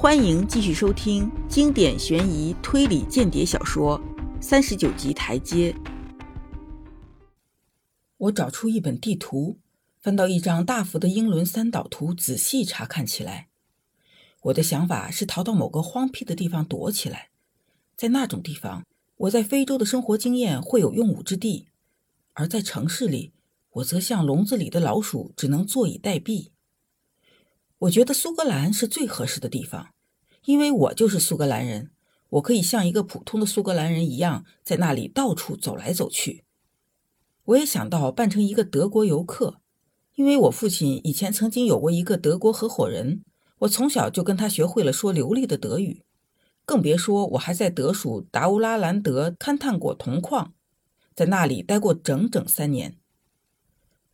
欢迎继续收听经典悬疑推理间谍小说《三十九级台阶》。我找出一本地图，翻到一张大幅的英伦三岛图，仔细查看起来。我的想法是逃到某个荒僻的地方躲起来，在那种地方，我在非洲的生活经验会有用武之地；而在城市里，我则像笼子里的老鼠，只能坐以待毙。我觉得苏格兰是最合适的地方，因为我就是苏格兰人，我可以像一个普通的苏格兰人一样，在那里到处走来走去。我也想到扮成一个德国游客，因为我父亲以前曾经有过一个德国合伙人，我从小就跟他学会了说流利的德语，更别说我还在德属达乌拉兰德勘探过铜矿，在那里待过整整三年。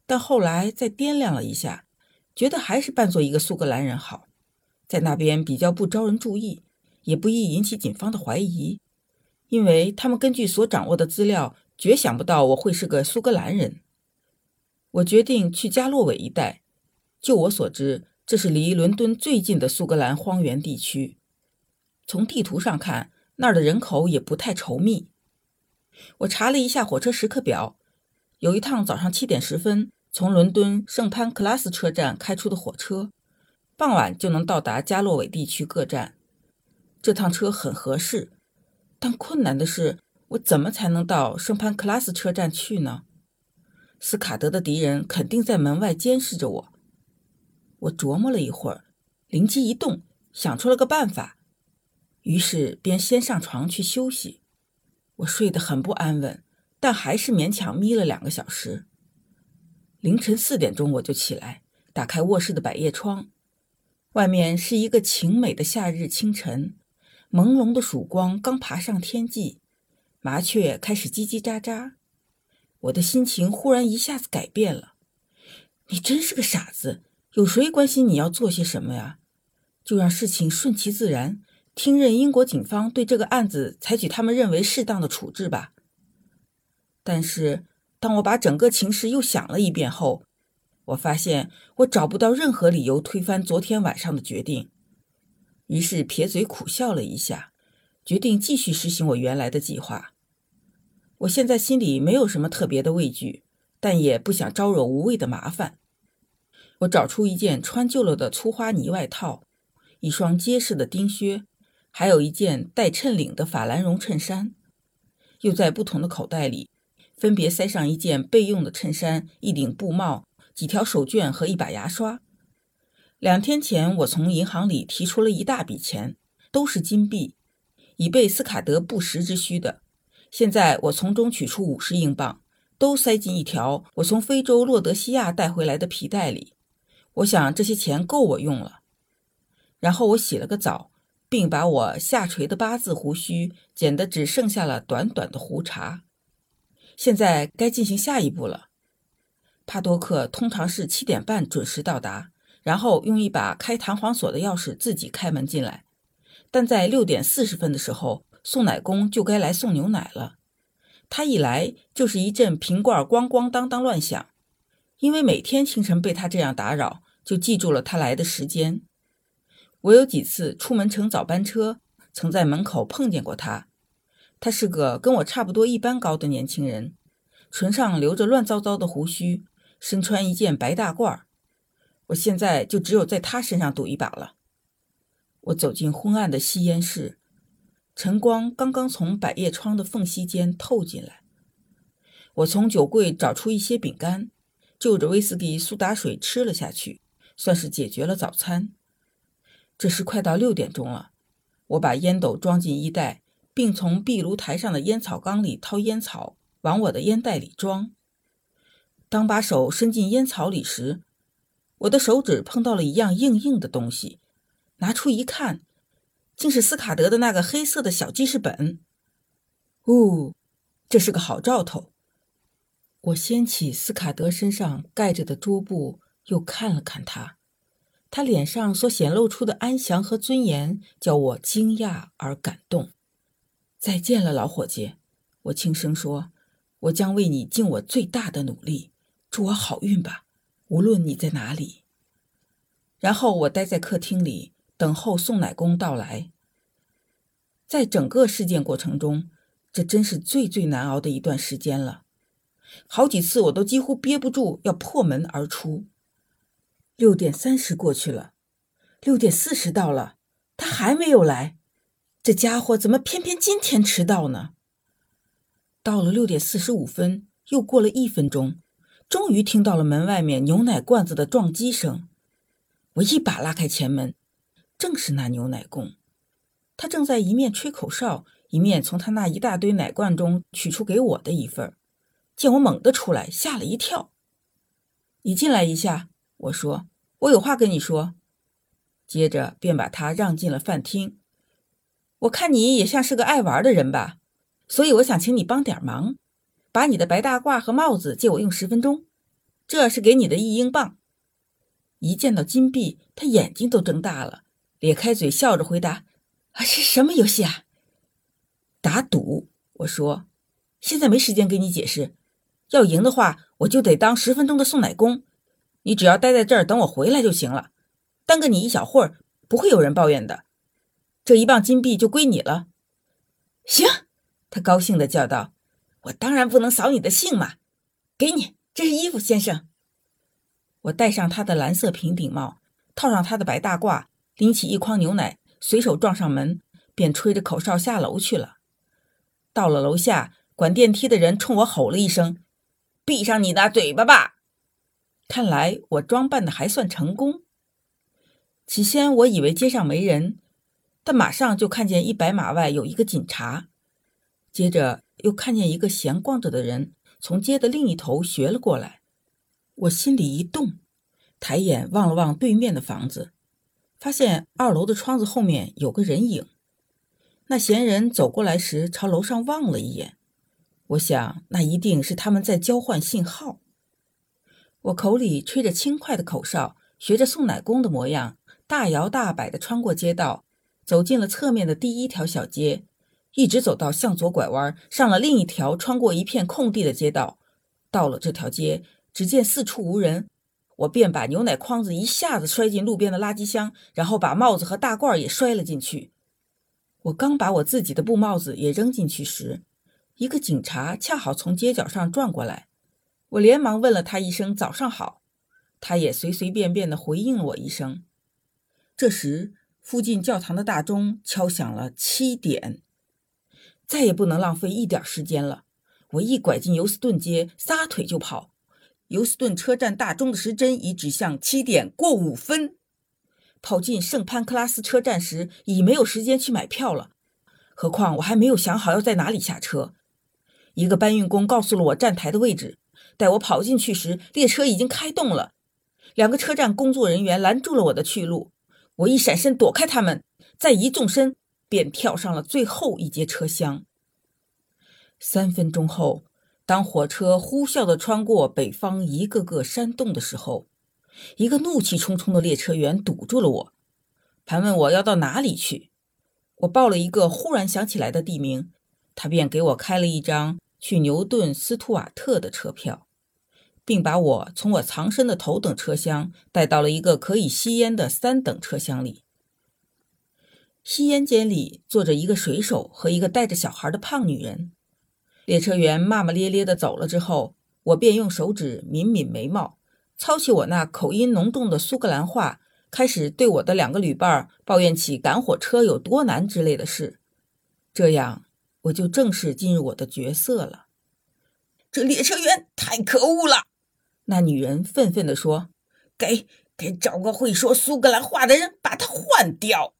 但后来再掂量了一下。觉得还是扮作一个苏格兰人好，在那边比较不招人注意，也不易引起警方的怀疑，因为他们根据所掌握的资料，绝想不到我会是个苏格兰人。我决定去加洛韦一带，就我所知，这是离伦敦最近的苏格兰荒原地区。从地图上看，那儿的人口也不太稠密。我查了一下火车时刻表，有一趟早上七点十分。从伦敦圣潘克拉斯车站开出的火车，傍晚就能到达加洛韦地区各站。这趟车很合适，但困难的是，我怎么才能到圣潘克拉斯车站去呢？斯卡德的敌人肯定在门外监视着我。我琢磨了一会儿，灵机一动，想出了个办法，于是便先上床去休息。我睡得很不安稳，但还是勉强眯了两个小时。凌晨四点钟我就起来，打开卧室的百叶窗，外面是一个晴美的夏日清晨，朦胧的曙光刚爬上天际，麻雀开始叽叽喳喳。我的心情忽然一下子改变了。你真是个傻子，有谁关心你要做些什么呀？就让事情顺其自然，听任英国警方对这个案子采取他们认为适当的处置吧。但是。当我把整个情势又想了一遍后，我发现我找不到任何理由推翻昨天晚上的决定，于是撇嘴苦笑了一下，决定继续实行我原来的计划。我现在心里没有什么特别的畏惧，但也不想招惹无谓的麻烦。我找出一件穿旧了的粗花呢外套，一双结实的钉靴，还有一件带衬领的法兰绒衬衫，又在不同的口袋里。分别塞上一件备用的衬衫、一顶布帽、几条手绢和一把牙刷。两天前，我从银行里提出了一大笔钱，都是金币，以备斯卡德不时之需的。现在，我从中取出五十英镑，都塞进一条我从非洲洛德西亚带回来的皮带里。我想这些钱够我用了。然后我洗了个澡，并把我下垂的八字胡须剪得只剩下了短短的胡茬。现在该进行下一步了。帕多克通常是七点半准时到达，然后用一把开弹簧锁的钥匙自己开门进来。但在六点四十分的时候，送奶工就该来送牛奶了。他一来就是一阵瓶罐咣咣当当乱响，因为每天清晨被他这样打扰，就记住了他来的时间。我有几次出门乘早班车，曾在门口碰见过他。他是个跟我差不多一般高的年轻人，唇上留着乱糟糟的胡须，身穿一件白大褂。我现在就只有在他身上赌一把了。我走进昏暗的吸烟室，晨光刚刚从百叶窗的缝隙间透进来。我从酒柜找出一些饼干，就着威士忌苏打水吃了下去，算是解决了早餐。这时快到六点钟了，我把烟斗装进衣袋。并从壁炉台上的烟草缸里掏烟草，往我的烟袋里装。当把手伸进烟草里时，我的手指碰到了一样硬硬的东西，拿出一看，竟是斯卡德的那个黑色的小记事本。呜，这是个好兆头。我掀起斯卡德身上盖着的桌布，又看了看他，他脸上所显露出的安详和尊严，叫我惊讶而感动。再见了，老伙计，我轻声说：“我将为你尽我最大的努力，祝我好运吧，无论你在哪里。”然后我待在客厅里，等候送奶工到来。在整个事件过程中，这真是最最难熬的一段时间了。好几次我都几乎憋不住要破门而出。六点三十过去了，六点四十到了，他还没有来。这家伙怎么偏偏今天迟到呢？到了六点四十五分，又过了一分钟，终于听到了门外面牛奶罐子的撞击声。我一把拉开前门，正是那牛奶工。他正在一面吹口哨，一面从他那一大堆奶罐中取出给我的一份。见我猛地出来，吓了一跳。你进来一下，我说，我有话跟你说。接着便把他让进了饭厅。我看你也像是个爱玩的人吧，所以我想请你帮点忙，把你的白大褂和帽子借我用十分钟。这是给你的一英镑。一见到金币，他眼睛都睁大了，咧开嘴笑着回答：“啊，是什么游戏啊？”打赌。我说：“现在没时间给你解释。”要赢的话，我就得当十分钟的送奶工。你只要待在这儿等我回来就行了。耽搁你一小会儿，不会有人抱怨的。这一磅金币就归你了。行，他高兴的叫道：“我当然不能扫你的兴嘛！给你，这是衣服，先生。”我戴上他的蓝色平顶帽，套上他的白大褂，拎起一筐牛奶，随手撞上门，便吹着口哨下楼去了。到了楼下，管电梯的人冲我吼了一声。闭上你的嘴巴吧！看来我装扮的还算成功。起先我以为街上没人，但马上就看见一百码外有一个警察，接着又看见一个闲逛着的人从街的另一头学了过来。我心里一动，抬眼望了望对面的房子，发现二楼的窗子后面有个人影。那闲人走过来时，朝楼上望了一眼。我想，那一定是他们在交换信号。我口里吹着轻快的口哨，学着送奶工的模样，大摇大摆地穿过街道，走进了侧面的第一条小街，一直走到向左拐弯，上了另一条穿过一片空地的街道。到了这条街，只见四处无人，我便把牛奶筐子一下子摔进路边的垃圾箱，然后把帽子和大褂也摔了进去。我刚把我自己的布帽子也扔进去时，一个警察恰好从街角上转过来，我连忙问了他一声“早上好”，他也随随便便地回应了我一声。这时，附近教堂的大钟敲响了七点，再也不能浪费一点时间了。我一拐进尤斯顿街，撒腿就跑。尤斯顿车站大钟的时针已指向七点过五分。跑进圣潘克拉斯车站时，已没有时间去买票了，何况我还没有想好要在哪里下车。一个搬运工告诉了我站台的位置，待我跑进去时，列车已经开动了。两个车站工作人员拦住了我的去路，我一闪身躲开他们，再一纵身便跳上了最后一节车厢。三分钟后，当火车呼啸地穿过北方一个个山洞的时候，一个怒气冲冲的列车员堵住了我，盘问我要到哪里去。我报了一个忽然想起来的地名，他便给我开了一张。去牛顿斯图瓦特的车票，并把我从我藏身的头等车厢带到了一个可以吸烟的三等车厢里。吸烟间里坐着一个水手和一个带着小孩的胖女人。列车员骂骂咧咧地走了之后，我便用手指抿抿眉毛，操起我那口音浓重的苏格兰话，开始对我的两个旅伴抱怨起赶火车有多难之类的事。这样。我就正式进入我的角色了。这列车员太可恶了，那女人愤愤地说：“给给找个会说苏格兰话的人把他换掉。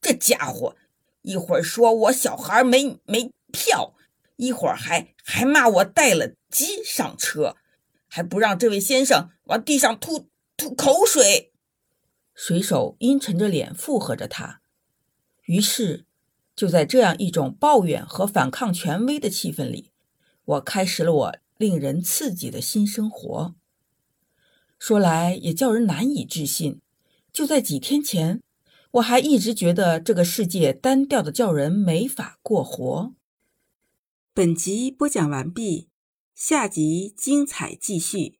这家伙一会儿说我小孩没没票，一会儿还还骂我带了鸡上车，还不让这位先生往地上吐吐口水。”水手阴沉着脸附和着他。于是。就在这样一种抱怨和反抗权威的气氛里，我开始了我令人刺激的新生活。说来也叫人难以置信，就在几天前，我还一直觉得这个世界单调的叫人没法过活。本集播讲完毕，下集精彩继续。